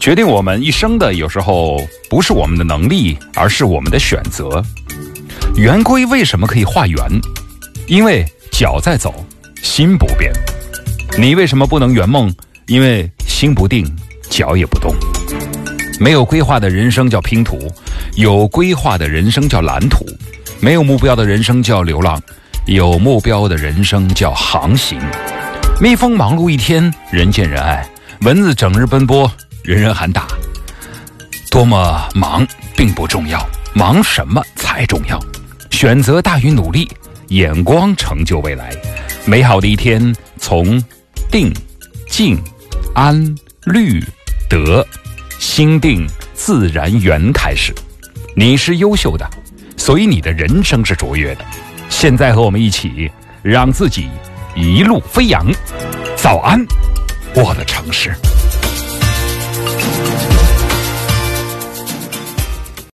决定我们一生的，有时候不是我们的能力，而是我们的选择。圆规为什么可以画圆？因为脚在走，心不变。你为什么不能圆梦？因为心不定，脚也不动。没有规划的人生叫拼图，有规划的人生叫蓝图。没有目标的人生叫流浪，有目标的人生叫航行。蜜蜂忙碌一天，人见人爱；蚊子整日奔波，人人喊打。多么忙并不重要，忙什么才重要。选择大于努力，眼光成就未来。美好的一天从定、静、安、虑、得、心定自然圆开始。你是优秀的。所以你的人生是卓越的。现在和我们一起，让自己一路飞扬。早安，我的城市。